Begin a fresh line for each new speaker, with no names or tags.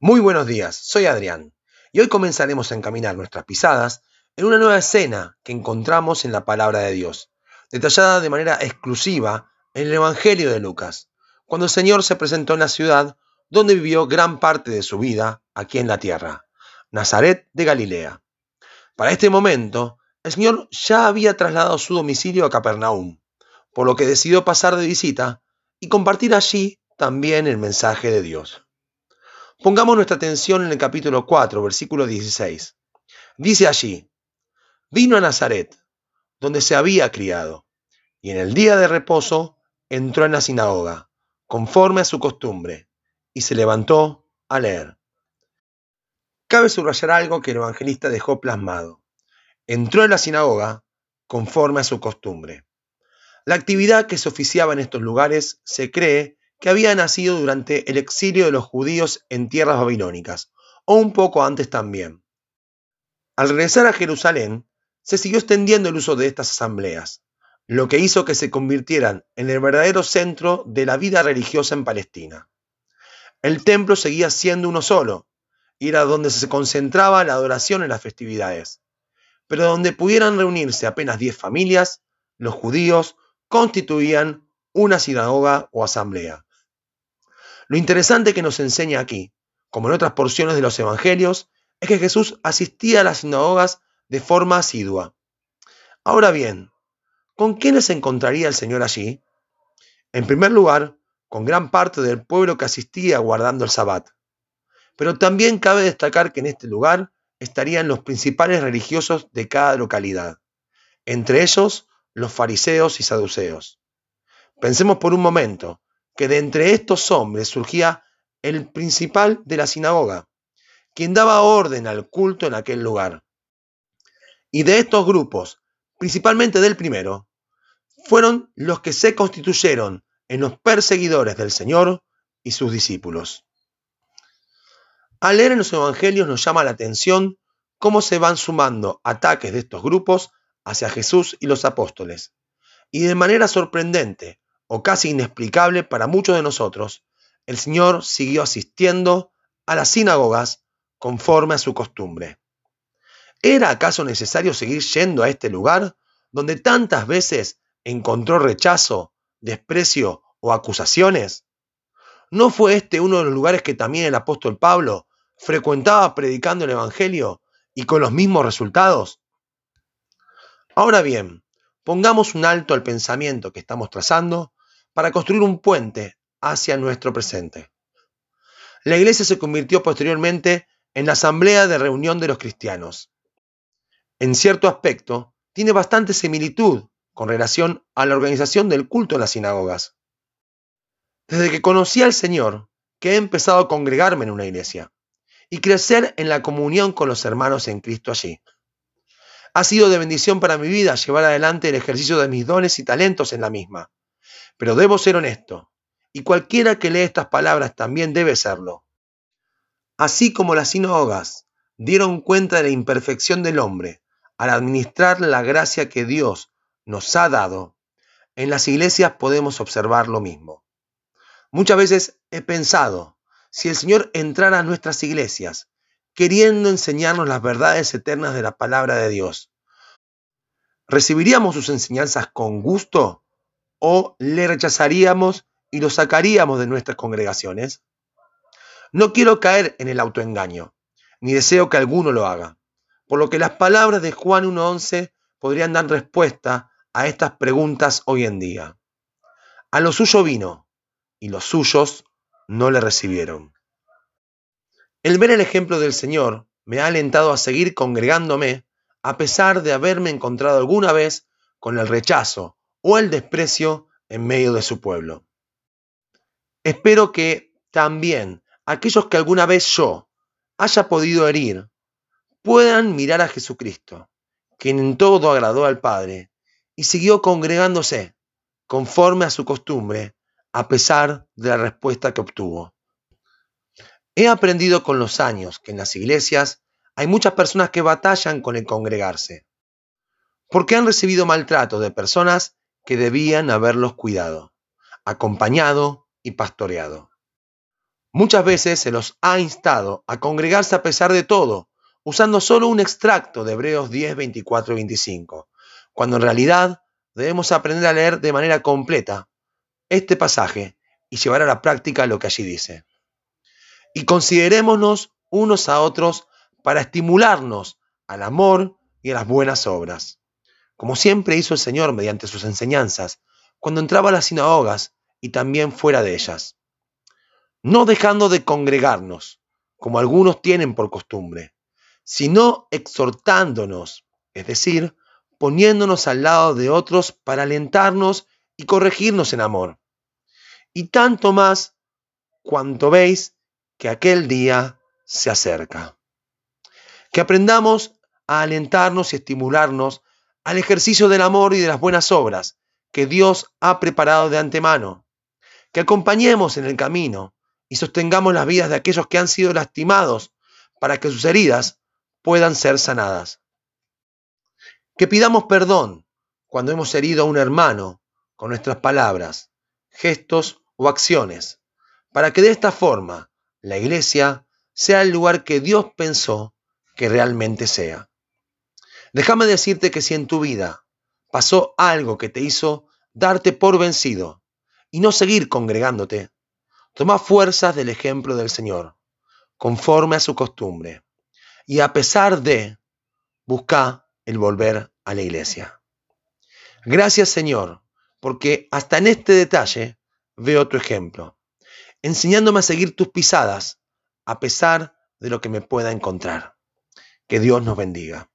Muy buenos días, soy Adrián y hoy comenzaremos a encaminar nuestras pisadas en una nueva escena que encontramos en la palabra de Dios, detallada de manera exclusiva en el Evangelio de Lucas, cuando el Señor se presentó en la ciudad donde vivió gran parte de su vida aquí en la tierra, Nazaret de Galilea. Para este momento, el Señor ya había trasladado su domicilio a Capernaum, por lo que decidió pasar de visita y compartir allí también el mensaje de Dios. Pongamos nuestra atención en el capítulo 4, versículo 16. Dice allí, vino a Nazaret, donde se había criado, y en el día de reposo entró en la sinagoga, conforme a su costumbre, y se levantó a leer. Cabe subrayar algo que el evangelista dejó plasmado. Entró en la sinagoga conforme a su costumbre. La actividad que se oficiaba en estos lugares se cree que había nacido durante el exilio de los judíos en tierras babilónicas, o un poco antes también. Al regresar a Jerusalén, se siguió extendiendo el uso de estas asambleas, lo que hizo que se convirtieran en el verdadero centro de la vida religiosa en Palestina. El templo seguía siendo uno solo, y era donde se concentraba la adoración en las festividades, pero donde pudieran reunirse apenas diez familias, los judíos constituían una sinagoga o asamblea. Lo interesante que nos enseña aquí, como en otras porciones de los evangelios, es que Jesús asistía a las sinagogas de forma asidua. Ahora bien, ¿con quiénes se encontraría el Señor allí? En primer lugar, con gran parte del pueblo que asistía guardando el sabbat. Pero también cabe destacar que en este lugar estarían los principales religiosos de cada localidad, entre ellos los fariseos y saduceos. Pensemos por un momento que de entre estos hombres surgía el principal de la sinagoga, quien daba orden al culto en aquel lugar. Y de estos grupos, principalmente del primero, fueron los que se constituyeron en los perseguidores del Señor y sus discípulos. Al leer en los evangelios nos llama la atención cómo se van sumando ataques de estos grupos hacia Jesús y los apóstoles. Y de manera sorprendente, o casi inexplicable para muchos de nosotros, el Señor siguió asistiendo a las sinagogas conforme a su costumbre. ¿Era acaso necesario seguir yendo a este lugar donde tantas veces encontró rechazo, desprecio o acusaciones? ¿No fue este uno de los lugares que también el apóstol Pablo frecuentaba predicando el Evangelio y con los mismos resultados? Ahora bien, pongamos un alto al pensamiento que estamos trazando para construir un puente hacia nuestro presente. La iglesia se convirtió posteriormente en la asamblea de reunión de los cristianos. En cierto aspecto, tiene bastante similitud con relación a la organización del culto en las sinagogas. Desde que conocí al Señor, que he empezado a congregarme en una iglesia y crecer en la comunión con los hermanos en Cristo allí. Ha sido de bendición para mi vida llevar adelante el ejercicio de mis dones y talentos en la misma. Pero debo ser honesto, y cualquiera que lee estas palabras también debe serlo. Así como las sinagogas dieron cuenta de la imperfección del hombre al administrar la gracia que Dios nos ha dado, en las iglesias podemos observar lo mismo. Muchas veces he pensado, si el Señor entrara a nuestras iglesias, queriendo enseñarnos las verdades eternas de la palabra de Dios, ¿recibiríamos sus enseñanzas con gusto o le rechazaríamos y lo sacaríamos de nuestras congregaciones? No quiero caer en el autoengaño, ni deseo que alguno lo haga, por lo que las palabras de Juan 1.11 podrían dar respuesta a estas preguntas hoy en día. A lo suyo vino, y los suyos no le recibieron. El ver el ejemplo del Señor me ha alentado a seguir congregándome a pesar de haberme encontrado alguna vez con el rechazo o el desprecio en medio de su pueblo. Espero que también aquellos que alguna vez yo haya podido herir puedan mirar a Jesucristo, quien en todo agradó al Padre y siguió congregándose conforme a su costumbre, a pesar de la respuesta que obtuvo. He aprendido con los años que en las iglesias hay muchas personas que batallan con el congregarse, porque han recibido maltrato de personas que debían haberlos cuidado, acompañado y pastoreado. Muchas veces se los ha instado a congregarse a pesar de todo, usando solo un extracto de Hebreos 10, 24 y 25, cuando en realidad debemos aprender a leer de manera completa este pasaje y llevar a la práctica lo que allí dice. Y considerémonos unos a otros para estimularnos al amor y a las buenas obras, como siempre hizo el Señor mediante sus enseñanzas, cuando entraba a las sinagogas y también fuera de ellas, no dejando de congregarnos, como algunos tienen por costumbre, sino exhortándonos, es decir, poniéndonos al lado de otros para alentarnos y corregirnos en amor. Y tanto más cuanto veis que aquel día se acerca. Que aprendamos a alentarnos y estimularnos al ejercicio del amor y de las buenas obras que Dios ha preparado de antemano. Que acompañemos en el camino y sostengamos las vidas de aquellos que han sido lastimados para que sus heridas puedan ser sanadas. Que pidamos perdón cuando hemos herido a un hermano con nuestras palabras, gestos o acciones, para que de esta forma la iglesia sea el lugar que Dios pensó que realmente sea. Déjame decirte que si en tu vida pasó algo que te hizo darte por vencido y no seguir congregándote, toma fuerzas del ejemplo del Señor, conforme a su costumbre, y a pesar de, busca el volver a la iglesia. Gracias Señor, porque hasta en este detalle veo tu ejemplo, enseñándome a seguir tus pisadas a pesar de lo que me pueda encontrar. Que Dios nos bendiga.